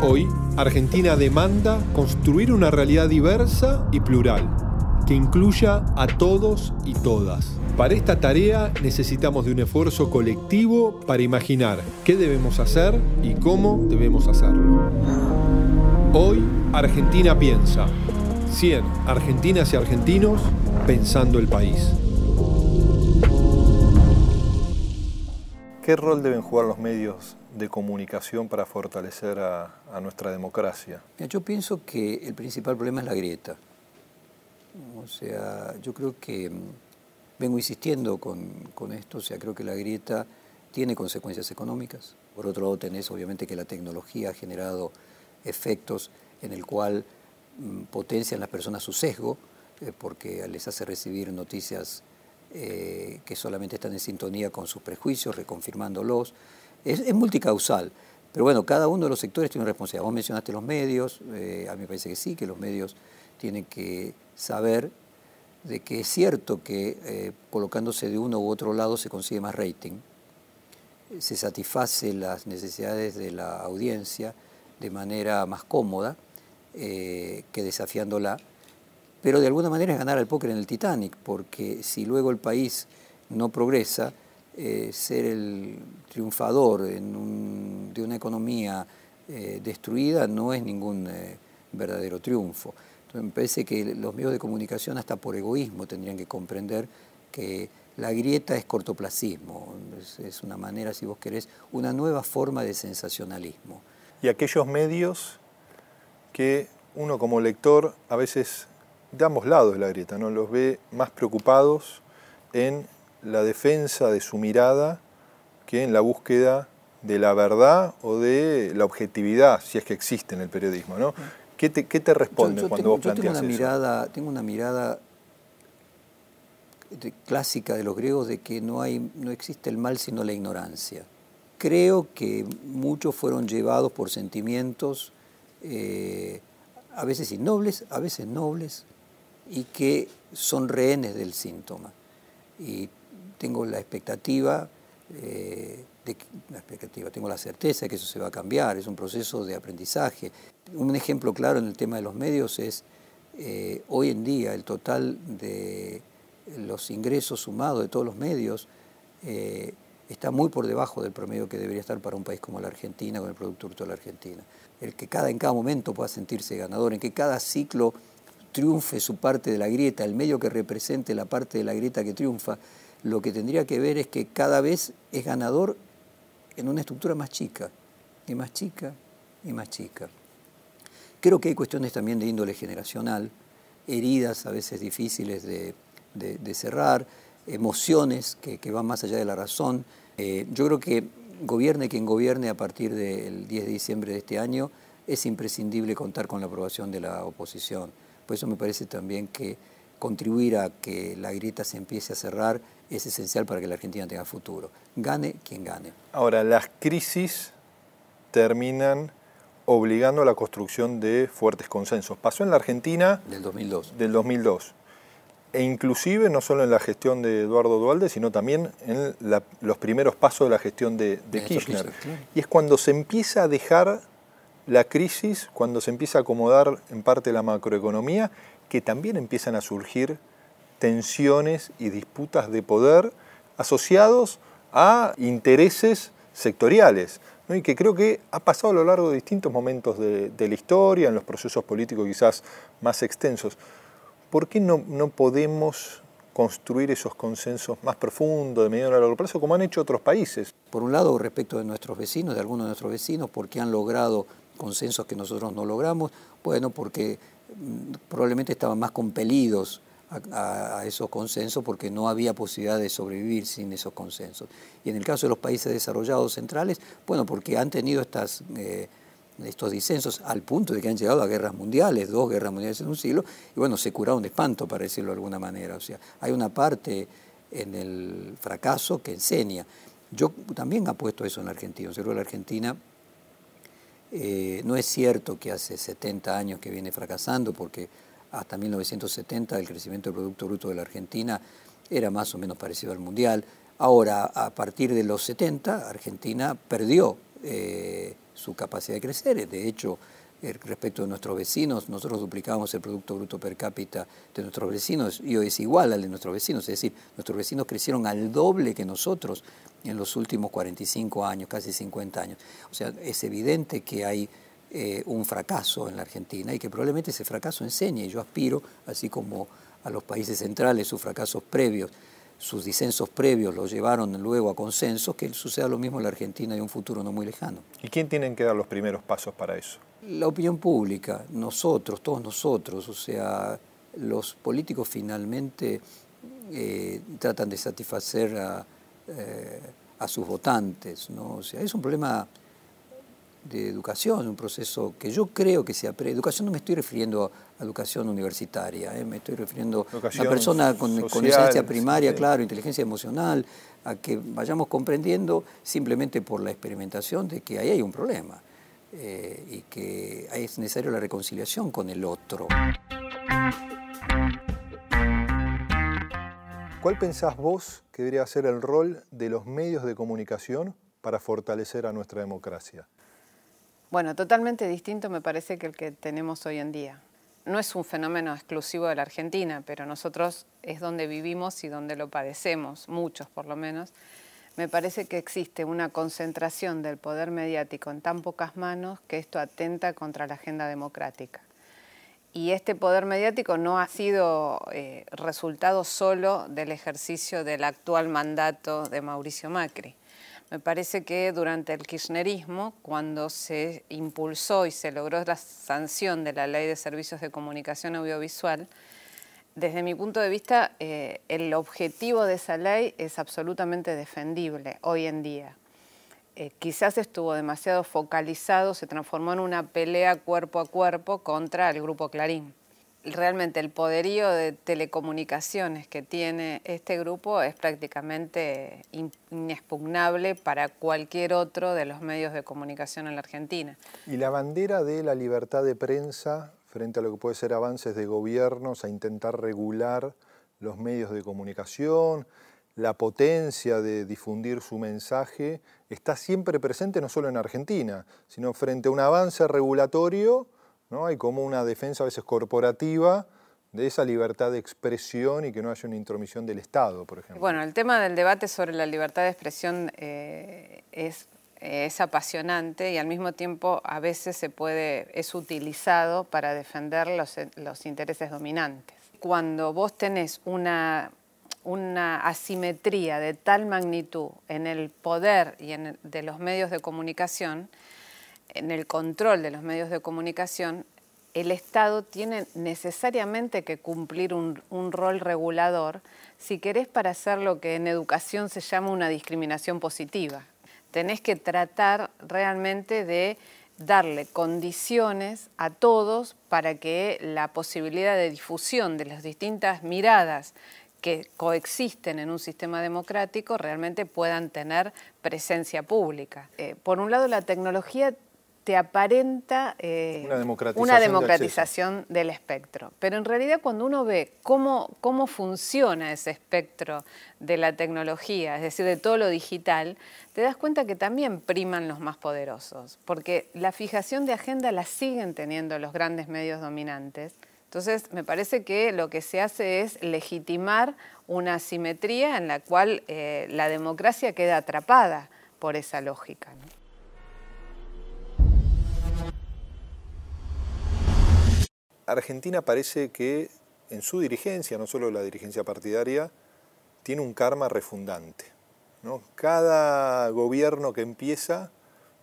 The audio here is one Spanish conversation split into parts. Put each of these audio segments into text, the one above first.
Hoy, Argentina demanda construir una realidad diversa y plural, que incluya a todos y todas. Para esta tarea necesitamos de un esfuerzo colectivo para imaginar qué debemos hacer y cómo debemos hacerlo. Hoy, Argentina piensa. 100 argentinas y argentinos pensando el país. ¿Qué rol deben jugar los medios de comunicación para fortalecer a, nuestra democracia? yo pienso que el principal problema es la grieta. O sea, yo creo que mm, vengo insistiendo con, esto, o sea, creo que la grieta tiene consecuencias económicas. Por otro lado, tenés obviamente que la tecnología ha generado efectos en el cual mm, potencian las personas su sesgo, eh, porque les hace recibir noticias eh, que solamente están en sintonía con sus prejuicios, reconfirmándolos es, multicausal. Pero bueno, cada uno de los sectores tiene una responsabilidad. Vos mencionaste los medios, eh, a mí me parece que sí, que los medios tienen que saber de que es cierto que eh, colocándose de uno u otro lado se consigue más rating, se satisface las necesidades de la audiencia de manera más cómoda eh, que desafiándola, pero de alguna manera es ganar al póker en el Titanic, porque si luego el país no progresa, eh, ser el triunfador de una economía eh, destruida no es ningún eh, verdadero triunfo. Entonces me parece que los medios de comunicación hasta por egoísmo tendrían que comprender que la grieta es cortoplacismo, es, una manera, si vos querés, una nueva forma de sensacionalismo. Y aquellos medios que uno como lector a veces de ambos lados de la grieta, ¿no? los ve más preocupados en la defensa de su mirada que en la búsqueda de la verdad o de la objetividad, si es que existe en el periodismo. ¿no? ¿Qué, te, qué te responde cuando vos planteas tengo una eso? Mirada, tengo una mirada clásica de los griegos de que no, hay, no existe el mal sino la ignorancia. Creo que muchos fueron llevados por sentimientos eh, a veces innobles, a veces nobles, y que son rehenes del síntoma. Y tengo la expectativa, eh, la expectativa, tengo la certeza de que eso se va a cambiar, es un proceso de aprendizaje. Un ejemplo claro en el tema de los medios es eh, hoy en día el total de los ingresos sumados de todos los medios eh, está muy por debajo del promedio que debería estar para un país como la Argentina, con el Producto Bruto de la Argentina. El que cada, en cada momento pueda sentirse ganador, en que cada ciclo triunfe su parte de la grieta, el medio que represente la parte de la grieta que triunfa, lo que tendría que ver es que cada vez es ganador en una estructura más chica, y más chica, y más chica. Creo que hay cuestiones también de índole generacional, heridas a veces difíciles de, cerrar, emociones que, van más allá de la razón. Eh, yo creo que gobierne quien gobierne a partir del 10 de diciembre de este año, es imprescindible contar con la aprobación de la oposición. Por eso me parece también que contribuir a que la grieta se empiece a cerrar es esencial para que la Argentina tenga futuro. Gane quien gane. Ahora, las crisis terminan obligando a la construcción de fuertes consensos. Pasó en la Argentina... Del 2002. Del 2002. E inclusive no solo en la gestión de Eduardo Dualde, sino también en los primeros pasos de la gestión de, Kirchner. Y es cuando se empieza a dejar la crisis, cuando se empieza a acomodar en parte la macroeconomía, que también empiezan a surgir tensiones y disputas de poder asociados a intereses sectoriales, y que creo que ha pasado a lo largo de distintos momentos de, la historia, en los procesos políticos quizás más extensos. ¿Por qué no, no podemos construir esos consensos más profundos, de mediano a largo plazo, como han hecho otros países? Por un lado, respecto de nuestros vecinos, de algunos de nuestros vecinos, porque han logrado consensos que nosotros no logramos, bueno, porque mm, probablemente estaban más compelidos a, esos consensos porque no había posibilidad de sobrevivir sin esos consensos. Y en el caso de los países desarrollados centrales, bueno, porque han tenido estas, eh, estos disensos al punto de que han llegado a guerras mundiales, dos guerras mundiales en un siglo, y bueno, se curaron de espanto, para decirlo de alguna manera. O sea, hay una parte en el fracaso que enseña. Yo también apuesto eso en la Argentina. Yo la Argentina eh, no es cierto que hace 70 años que viene fracasando, porque hasta 1970 el crecimiento del Producto Bruto de la Argentina era más o menos parecido al mundial. Ahora, a partir de los 70, Argentina perdió eh, su capacidad de crecer. De hecho, eh, respecto de nuestros vecinos, nosotros duplicamos el Producto Bruto Per cápita de nuestros vecinos y hoy es igual al de nuestros vecinos, es decir, nuestros vecinos crecieron al doble que nosotros en los últimos 45 años, casi 50 años. O sea, es evidente que hay eh, un fracaso en la Argentina y que probablemente ese fracaso enseñe. Y yo aspiro, así como a los países centrales, sus fracasos previos, sus disensos previos los llevaron luego a consensos, que suceda lo mismo en la Argentina y un futuro no muy lejano. ¿Y quién tienen que dar los primeros pasos para eso? La opinión pública, nosotros, todos nosotros, o sea, los políticos finalmente eh, tratan de satisfacer a, eh, a sus votantes, ¿no? O sea, es un problema de educación, un proceso que yo creo que se aprende. Educación no me estoy refiriendo a educación universitaria, ¿eh? me estoy refiriendo a una persona con, con primaria, claro, inteligencia emocional, a que vayamos comprendiendo simplemente por la experimentación de que ahí hay un problema eh, y que es necesario la reconciliación con el otro. ¿Cuál pensás vos que debería ser el rol de los medios de comunicación para fortalecer a nuestra democracia? Bueno, totalmente distinto me parece que el que tenemos hoy en día. No es un fenómeno exclusivo de la Argentina, pero nosotros es donde vivimos y donde lo padecemos, muchos por lo menos. Me parece que existe una concentración del poder mediático en tan pocas manos que esto atenta contra la agenda democrática. Y este poder mediático no ha sido eh, resultado solo del ejercicio del actual mandato de Mauricio Macri me parece que durante el kirchnerismo, cuando se impulsó y se logró la sanción de la Ley de Servicios de Comunicación Audiovisual, desde mi punto de vista, eh, el objetivo de esa ley es absolutamente defendible hoy en día. Eh, quizás estuvo demasiado focalizado, se transformó en una pelea cuerpo a cuerpo contra el Grupo Clarín realmente el poderío de telecomunicaciones que tiene este grupo es prácticamente inexpugnable para cualquier otro de los medios de comunicación en la Argentina. ¿Y la bandera de la libertad de prensa frente a lo que puede ser avances de gobiernos a intentar regular los medios de comunicación, la potencia de difundir su mensaje, está siempre presente no solo en Argentina, sino frente a un avance regulatorio ¿no? Hay como una defensa a veces corporativa de esa libertad de expresión y que no haya una intromisión del Estado, por ejemplo. Bueno, el tema del debate sobre la libertad de expresión eh, es, apasionante y al mismo tiempo a veces se puede, es utilizado para defender los, los intereses dominantes. Cuando vos tenés una, una asimetría de tal magnitud en el poder y en de los medios de comunicación, en el control de los medios de comunicación, el Estado tiene necesariamente que cumplir un, rol regulador si querés para hacer lo que en educación se llama una discriminación positiva. Tenés que tratar realmente de darle condiciones a todos para que la posibilidad de difusión de las distintas miradas que coexisten en un sistema democrático realmente puedan tener presencia pública. Eh, por un lado, la tecnología te aparenta eh, una democratización, del, espectro. Pero en realidad cuando uno ve cómo, cómo funciona ese espectro de la tecnología, es decir, de todo lo digital, te das cuenta que también priman los más poderosos, porque la fijación de agenda la siguen teniendo los grandes medios dominantes. Entonces, me parece que lo que se hace es legitimar una asimetría en la cual eh, la democracia queda atrapada por esa lógica. Argentina parece que en su dirigencia, no solo la dirigencia partidaria, tiene un karma refundante. ¿no? Cada gobierno que empieza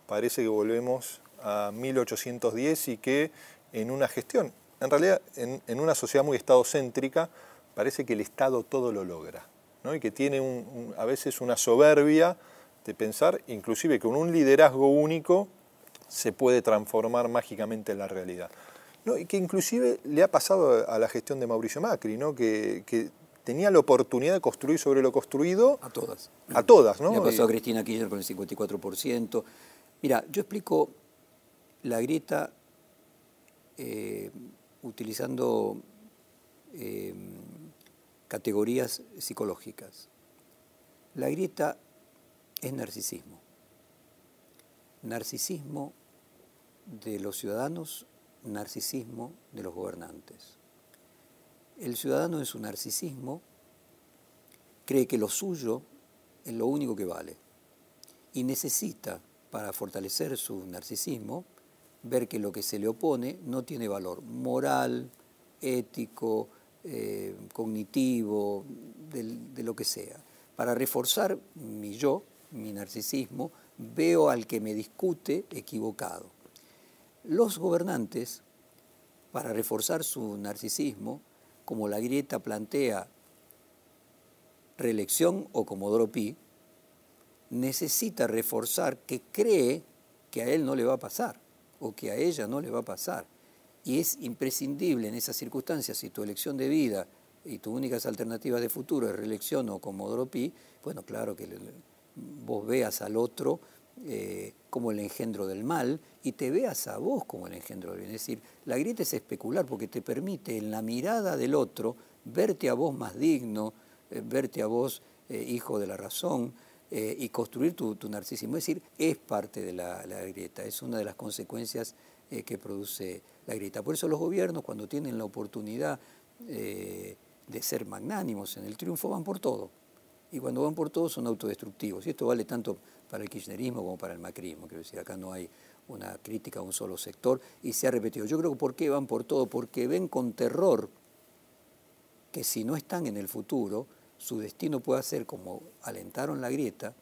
parece que volvemos a 1810 y que en una gestión, en realidad en, una sociedad muy estadocéntrica, parece que el Estado todo lo logra ¿no? y que tiene a veces una soberbia de pensar inclusive con un liderazgo único se puede transformar mágicamente en la realidad. No, y que inclusive le ha pasado a la gestión de Mauricio Macri, ¿no? que, tenía la oportunidad de construir sobre lo construido. A todas. A todas, ¿no? Le ha pasado a Cristina Kirchner con el 54%. Mira, yo explico la grieta eh, utilizando eh, categorías psicológicas. La grieta es narcisismo. narcisismo de los ciudadanos, narcisismo de los gobernantes. El ciudadano en su narcisismo cree que lo suyo es lo único que vale y necesita, para fortalecer su narcisismo, ver que lo que se le opone no tiene valor moral, ético, eh, cognitivo, de lo que sea. Para reforzar mi yo, mi narcisismo, veo al que me discute equivocado. Los gobernantes, para reforzar su narcisismo, como la grieta plantea reelección o como Pi, necesita reforzar que cree que a él no le va a pasar o que a ella no le va a pasar. Y es imprescindible en esas circunstancias, si tu elección de vida y tus únicas alternativas de futuro es reelección o como Pi, bueno, claro que vos veas al otro eh, como el engendro del mal y te veas a vos como el engendro del bien. Es decir, la grieta es especular porque te permite en la mirada del otro verte a vos más digno, eh, verte a vos eh, hijo de la razón y construir tu, narcisismo. Es decir, es parte de la, grieta, es una de las consecuencias que produce la grieta. Por eso los gobiernos cuando tienen la oportunidad de ser magnánimos en el triunfo van por todo. Y cuando van por todo son autodestructivos. Y esto vale tanto para el kirchnerismo como para el macrismo. Quiero decir, acá no hay una crítica a un solo sector y se ha repetido. Yo creo que ¿por qué van por todo? Porque ven con terror que si no están en el futuro, su destino puede ser, como alentaron la grieta,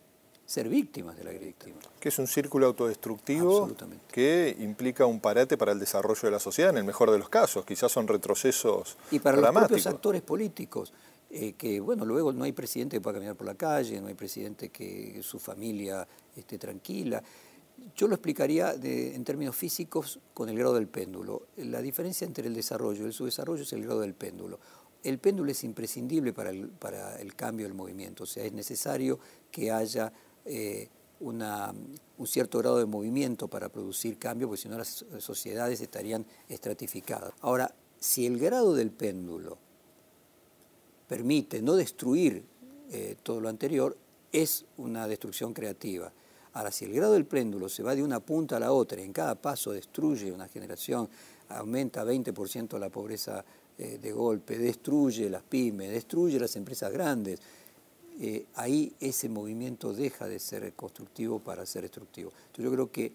ser víctimas de la grieta. Que es un círculo autodestructivo que implica un parate para el desarrollo de la sociedad, en el mejor de los casos. Quizás son retrocesos Y para los propios actores políticos. Eh, que, bueno, luego no hay presidente que pueda caminar por la calle, no hay presidente que su familia esté tranquila. Yo lo explicaría en términos físicos con el grado del péndulo. La diferencia entre el desarrollo y el subdesarrollo es el grado del péndulo. El péndulo es imprescindible para el, para el cambio del movimiento, o sea, es necesario que haya eh, una, un cierto grado de movimiento para producir cambio, porque si no las sociedades estarían estratificadas. Ahora, si el grado del péndulo permite no destruir eh, todo lo anterior, es una destrucción creativa. Ahora, si el grado del péndulo se va de una punta a la otra, y en cada paso destruye una generación, aumenta 20% la pobreza eh, de golpe, destruye las pymes, destruye las empresas grandes, eh, ahí ese movimiento deja de ser constructivo para ser destructivo. Entonces yo creo que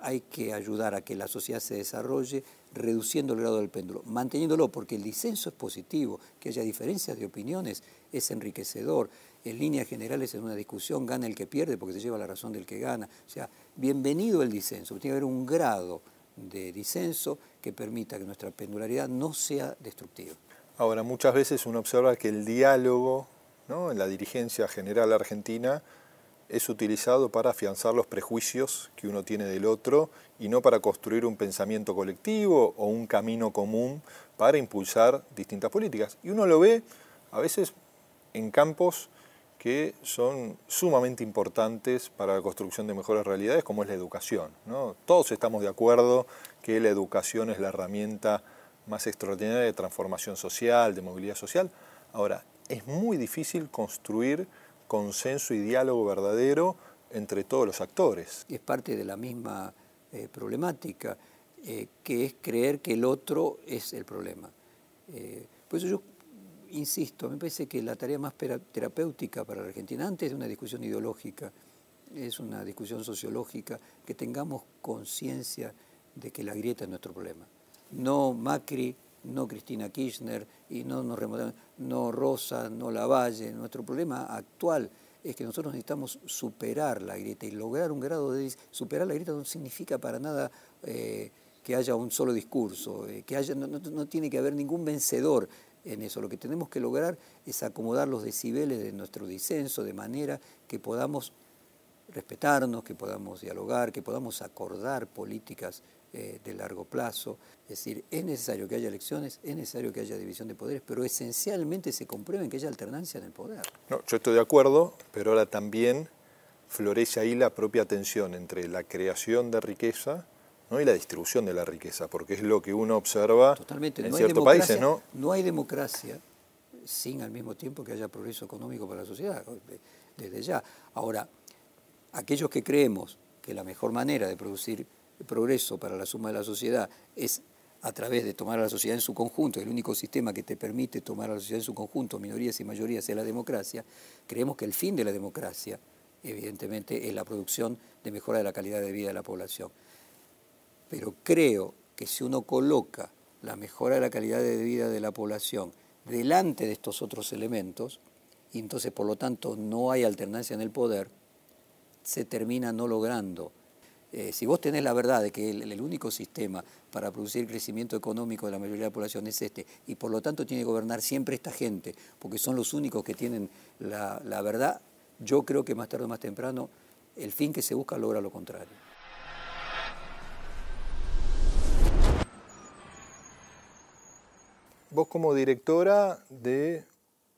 hay que ayudar a que la sociedad se desarrolle reduciendo el grado del péndulo, manteniéndolo, porque el disenso es positivo, que haya diferencias de opiniones es enriquecedor. En líneas generales, en una discusión, gana el que pierde porque se lleva la razón del que gana. O sea, bienvenido el disenso, tiene que haber un grado de disenso que permita que nuestra pendularidad no sea destructiva. Ahora, muchas veces uno observa que el diálogo ¿no? en la dirigencia general argentina es utilizado para afianzar los prejuicios que uno tiene del otro y no para construir un pensamiento colectivo o un camino común para impulsar distintas políticas. Y uno lo ve a veces en campos que son sumamente importantes para la construcción de mejores realidades, como es la educación. ¿no? Todos estamos de acuerdo que la educación es la herramienta más extraordinaria de transformación social, de movilidad social. Ahora, es muy difícil construir consenso y diálogo verdadero entre todos los actores. Es parte de la misma eh, problemática, eh, que es creer que el otro es el problema. Eh, por eso yo insisto, me parece que la tarea más terapéutica para la Argentina, antes de una discusión ideológica, es una discusión sociológica, que tengamos conciencia de que la grieta es nuestro problema. No Macri, no Cristina Kirchner y no nos no Rosa, no Lavalle. Nuestro problema actual es que nosotros necesitamos superar la grieta y lograr un grado de... Superar la grieta no significa para nada eh, que haya un solo discurso, eh, que haya, no, tiene que haber ningún vencedor en eso. Lo que tenemos que lograr es acomodar los decibeles de nuestro disenso de manera que podamos respetarnos, que podamos dialogar, que podamos acordar políticas eh, de largo plazo. Es decir, es necesario que haya elecciones, es necesario que haya división de poderes, pero esencialmente se comprueben que haya alternancia en el poder. No, yo estoy de acuerdo, pero ahora también florece ahí la propia tensión entre la creación de riqueza ¿no? y la distribución de la riqueza, porque es lo que uno observa en ciertos países. ¿no? no hay democracia sin al mismo tiempo que haya progreso económico para la sociedad, desde ya. Ahora, aquellos que creemos que la mejor manera de producir progreso para la suma de la sociedad es a través de tomar a la sociedad en su conjunto, el único sistema que te permite tomar a la sociedad en su conjunto, minorías y mayorías, es la democracia, creemos que el fin de la democracia, evidentemente, es la producción de mejora de la calidad de vida de la población. Pero creo que si uno coloca la mejora de la calidad de vida de la población delante de estos otros elementos, y entonces por lo tanto no hay alternancia en el poder, se termina no logrando eh, si vos tenés la verdad de que el, único sistema para producir crecimiento económico de la mayoría de la población es este, y por lo tanto tiene que gobernar siempre esta gente, porque son los únicos que tienen la, la verdad, yo creo que más tarde o más temprano el fin que se busca logra lo contrario. Vos como directora de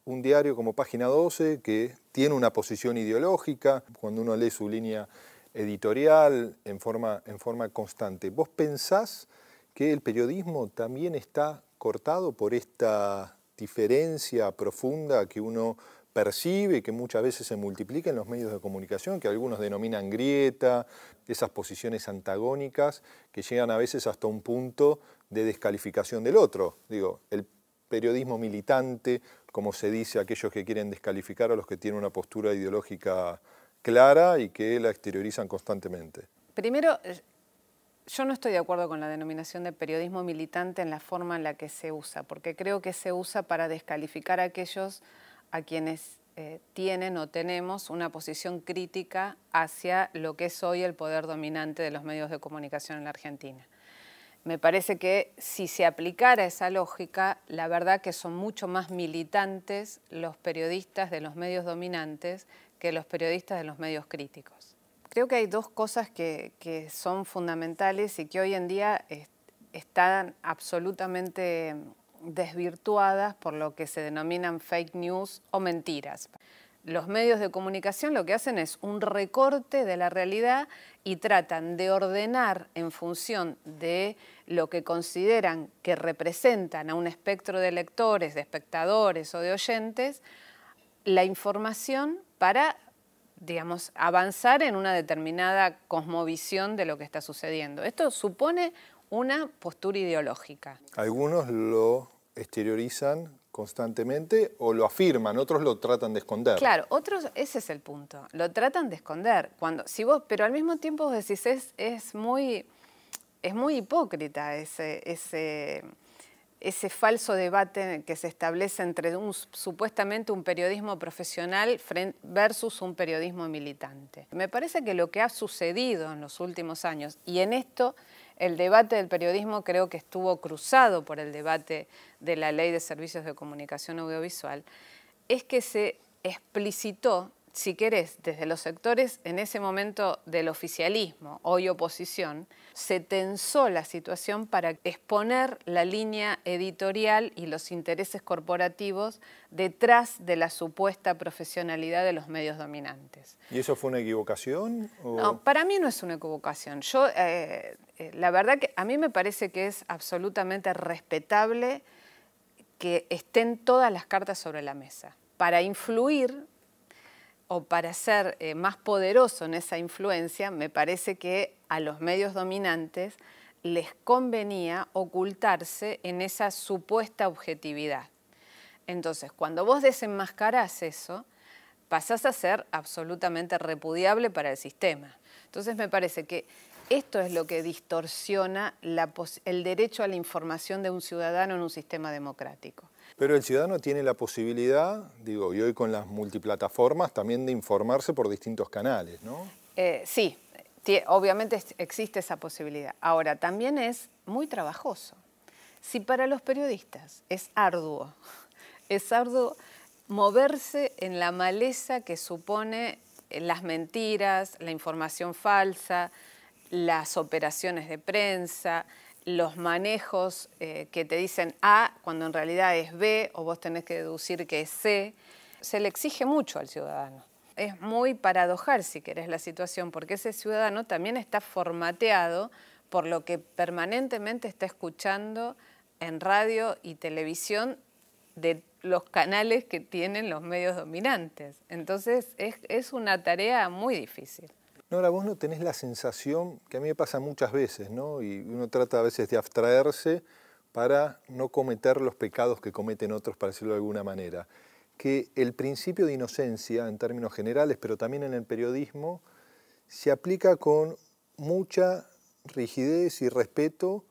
un diario como Página 12, que tiene una posición ideológica, cuando uno lee su línea editorial en forma, en forma constante. ¿Vos pensás que el periodismo también está cortado por esta diferencia profunda que uno percibe, que muchas veces se multiplica en los medios de comunicación, que algunos denominan grieta, esas posiciones antagónicas que llegan a veces hasta un punto de descalificación del otro. Digo, el periodismo militante, como se dice, aquellos que quieren descalificar a los que tienen una postura ideológica clara y que la exteriorizan constantemente. Primero, eh, yo no estoy de acuerdo con la denominación de periodismo militante en la forma en la que se usa, porque creo que se usa para descalificar a aquellos a quienes eh, tienen o tenemos una posición crítica hacia lo que es hoy el poder dominante de los medios de comunicación en la Argentina. Me parece que si se aplicara esa lógica, la verdad que son mucho más militantes los periodistas de los medios dominantes que los periodistas de los medios críticos. Creo que hay dos cosas que, son fundamentales y que hoy en día están absolutamente desvirtuadas por lo que se denominan fake news o mentiras. Los medios de comunicación lo que hacen es un recorte de la realidad y tratan de ordenar en función de lo que consideran que representan a un espectro de lectores, de espectadores o de oyentes, la información para, digamos, avanzar en una determinada cosmovisión de lo que está sucediendo. Esto supone una postura ideológica. Algunos lo exteriorizan constantemente o lo afirman, otros lo tratan de esconder. Claro, otros, ese es el punto, lo tratan de esconder. Cuando, si vos, pero al mismo tiempo vos decís, es, es, muy, es muy hipócrita ese, ese ese falso debate que se establece entre supuestamente un periodismo profesional versus un periodismo militante. Me parece que lo que ha sucedido en los últimos años, y en esto el debate del periodismo creo que estuvo cruzado por el debate de la ley de servicios de comunicación audiovisual, es que se explicitó si querés, desde los sectores en ese momento del oficialismo, hoy oposición, se tensó la situación para exponer la línea editorial y los intereses corporativos detrás de la supuesta profesionalidad de los medios dominantes. ¿Y eso fue una equivocación? No, para mí no es una equivocación. Yo, eh, eh, la verdad que a mí me parece que es absolutamente respetable que estén todas las cartas sobre la mesa. Para influir o para ser eh, más poderoso en esa influencia, me parece que a los medios dominantes les convenía ocultarse en esa supuesta objetividad. Entonces, cuando vos desenmascarás eso, pasás a ser absolutamente repudiable para el sistema. Entonces, me parece que esto es lo que distorsiona el derecho a la información de un ciudadano en un sistema democrático. Pero el ciudadano tiene la posibilidad, digo, y hoy con las multiplataformas, también de informarse por distintos canales, ¿no? Eh, sí, obviamente existe esa posibilidad. Ahora, también es muy trabajoso. Si para los periodistas es arduo, es arduo moverse en la maleza que supone las mentiras, la información falsa, las operaciones de prensa, los manejos eh, que te dicen A cuando en realidad es B o vos tenés que deducir que es C, se le exige mucho al ciudadano. Es muy paradojal, si querés, la situación, porque ese ciudadano también está formateado por lo que permanentemente está escuchando en radio y televisión de los canales que tienen los medios dominantes. Entonces es, es una tarea muy difícil. Nora, vos no tenés la sensación, que a mí me pasa muchas veces, ¿no? Y uno trata a veces de abstraerse para no cometer los pecados que cometen otros, para decirlo de alguna manera. Que el principio de inocencia, en términos generales, pero también en el periodismo, se aplica con mucha rigidez y respeto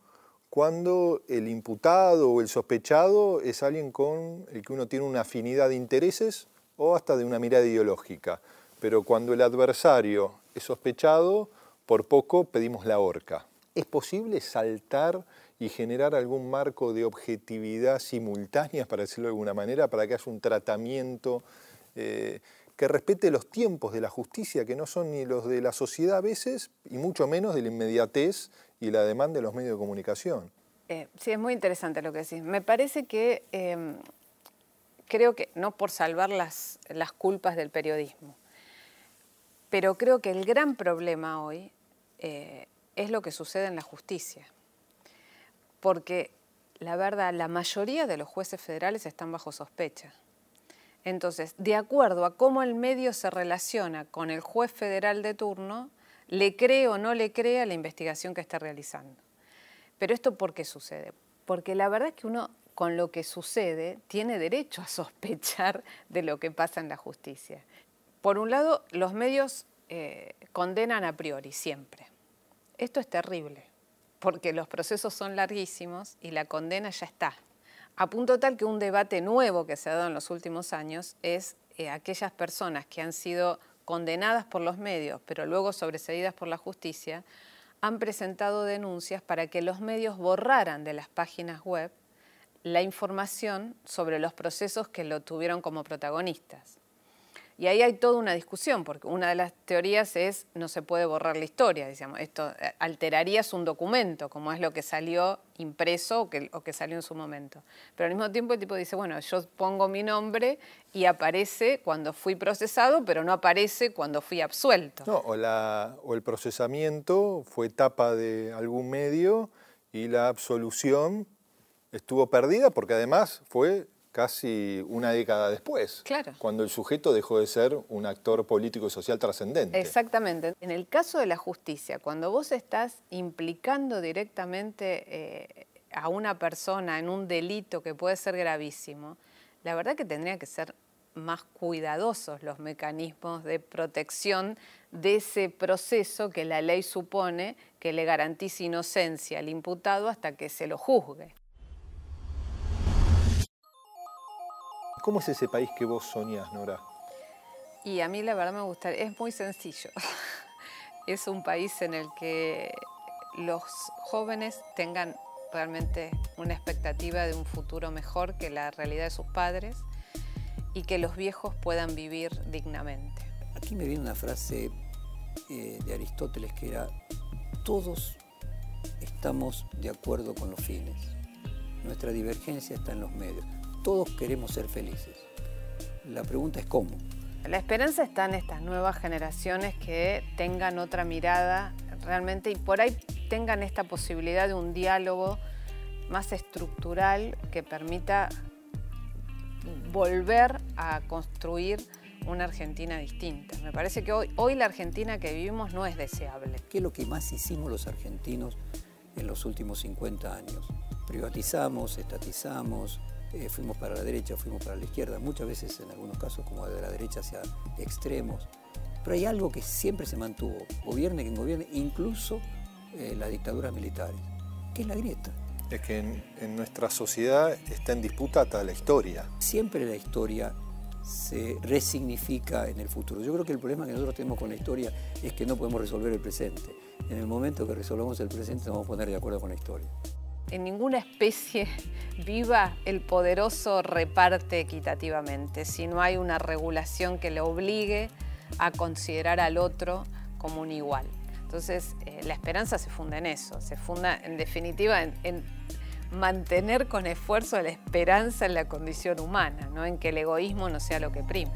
cuando el imputado o el sospechado es alguien con el que uno tiene una afinidad de intereses o hasta de una mirada ideológica. Pero cuando el adversario sospechado, por poco pedimos la horca. ¿Es posible saltar y generar algún marco de objetividad simultánea, para decirlo de alguna manera, para que haya un tratamiento eh, que respete los tiempos de la justicia, que no son ni los de la sociedad a veces, y mucho menos de la inmediatez y la demanda de los medios de comunicación? Eh, sí, es muy interesante lo que decís. Me parece que, em, creo que, no por salvar las, las culpas del periodismo, pero creo que el gran problema hoy eh, es lo que sucede en la justicia. Porque la verdad, la mayoría de los jueces federales están bajo sospecha. Entonces, de acuerdo a cómo el medio se relaciona con el juez federal de turno, le cree o no le cree a la investigación que está realizando. Pero esto ¿por qué sucede? Porque la verdad es que uno con lo que sucede tiene derecho a sospechar de lo que pasa en la justicia. Por un lado, los medios eh, condenan a priori, siempre. Esto es terrible, porque los procesos son larguísimos y la condena ya está. A punto tal que un debate nuevo que se ha dado en los últimos años es eh, aquellas personas que han sido condenadas por los medios, pero luego sobreseídas por la justicia, han presentado denuncias para que los medios borraran de las páginas web la información sobre los procesos que lo tuvieron como protagonistas. Y ahí hay toda una discusión, porque una de las teorías es no se puede borrar la historia, decíamos, esto eh, alterarías un documento, como es lo que salió impreso o que, o que, salió en su momento. Pero al mismo tiempo el tipo dice, bueno, yo pongo mi nombre y aparece cuando fui procesado, pero no aparece cuando fui absuelto. No, o, la, o el procesamiento fue etapa de algún medio y la absolución estuvo perdida porque además fue casi una década después, cuando el sujeto dejó de ser un actor político y social trascendente. Exactamente. En el caso de la justicia, cuando vos estás implicando directamente eh, a una persona en un delito que puede ser gravísimo, la verdad que tendría que ser más cuidadosos los mecanismos de protección de ese proceso que la ley supone que le garantice inocencia al imputado hasta que se lo juzgue. ¿Cómo es ese país que vos soñás, Nora? Y a mí la verdad me gusta, es muy sencillo. es un país en el que los jóvenes tengan realmente una expectativa de un futuro mejor que la realidad de sus padres y que los viejos puedan vivir dignamente. Aquí me viene una frase eh, de Aristóteles que era, todos estamos de acuerdo con los fines, nuestra divergencia está en los medios. Todos queremos ser felices. La pregunta es cómo. La esperanza está en estas nuevas generaciones que tengan otra mirada realmente y por ahí tengan esta posibilidad de un diálogo más estructural que permita volver a construir una Argentina distinta. Me parece que hoy, hoy la Argentina que vivimos no es deseable. ¿Qué es lo que más hicimos los argentinos en los últimos 50 años? Privatizamos, estatizamos, eh, fuimos para la derecha, fuimos para la izquierda, muchas veces en algunos casos como de la derecha hacia extremos. Pero hay algo que siempre se mantuvo, gobierne quien gobierne, incluso eh, las dictaduras militares, que es la grieta. Es que en, nuestra sociedad está en disputa hasta la historia. Siempre la historia se resignifica en el futuro. Yo creo que el problema que nosotros tenemos con la historia es que no podemos resolver el presente. En el momento que resolvamos el presente nos vamos a poner de acuerdo con la historia en ninguna especie viva el poderoso reparte equitativamente, si no hay una regulación que le obligue a considerar al otro como un igual. Entonces, eh, la esperanza se funda en eso, se funda en definitiva en, mantener con esfuerzo la esperanza en la condición humana, no en que el egoísmo no sea lo que prime.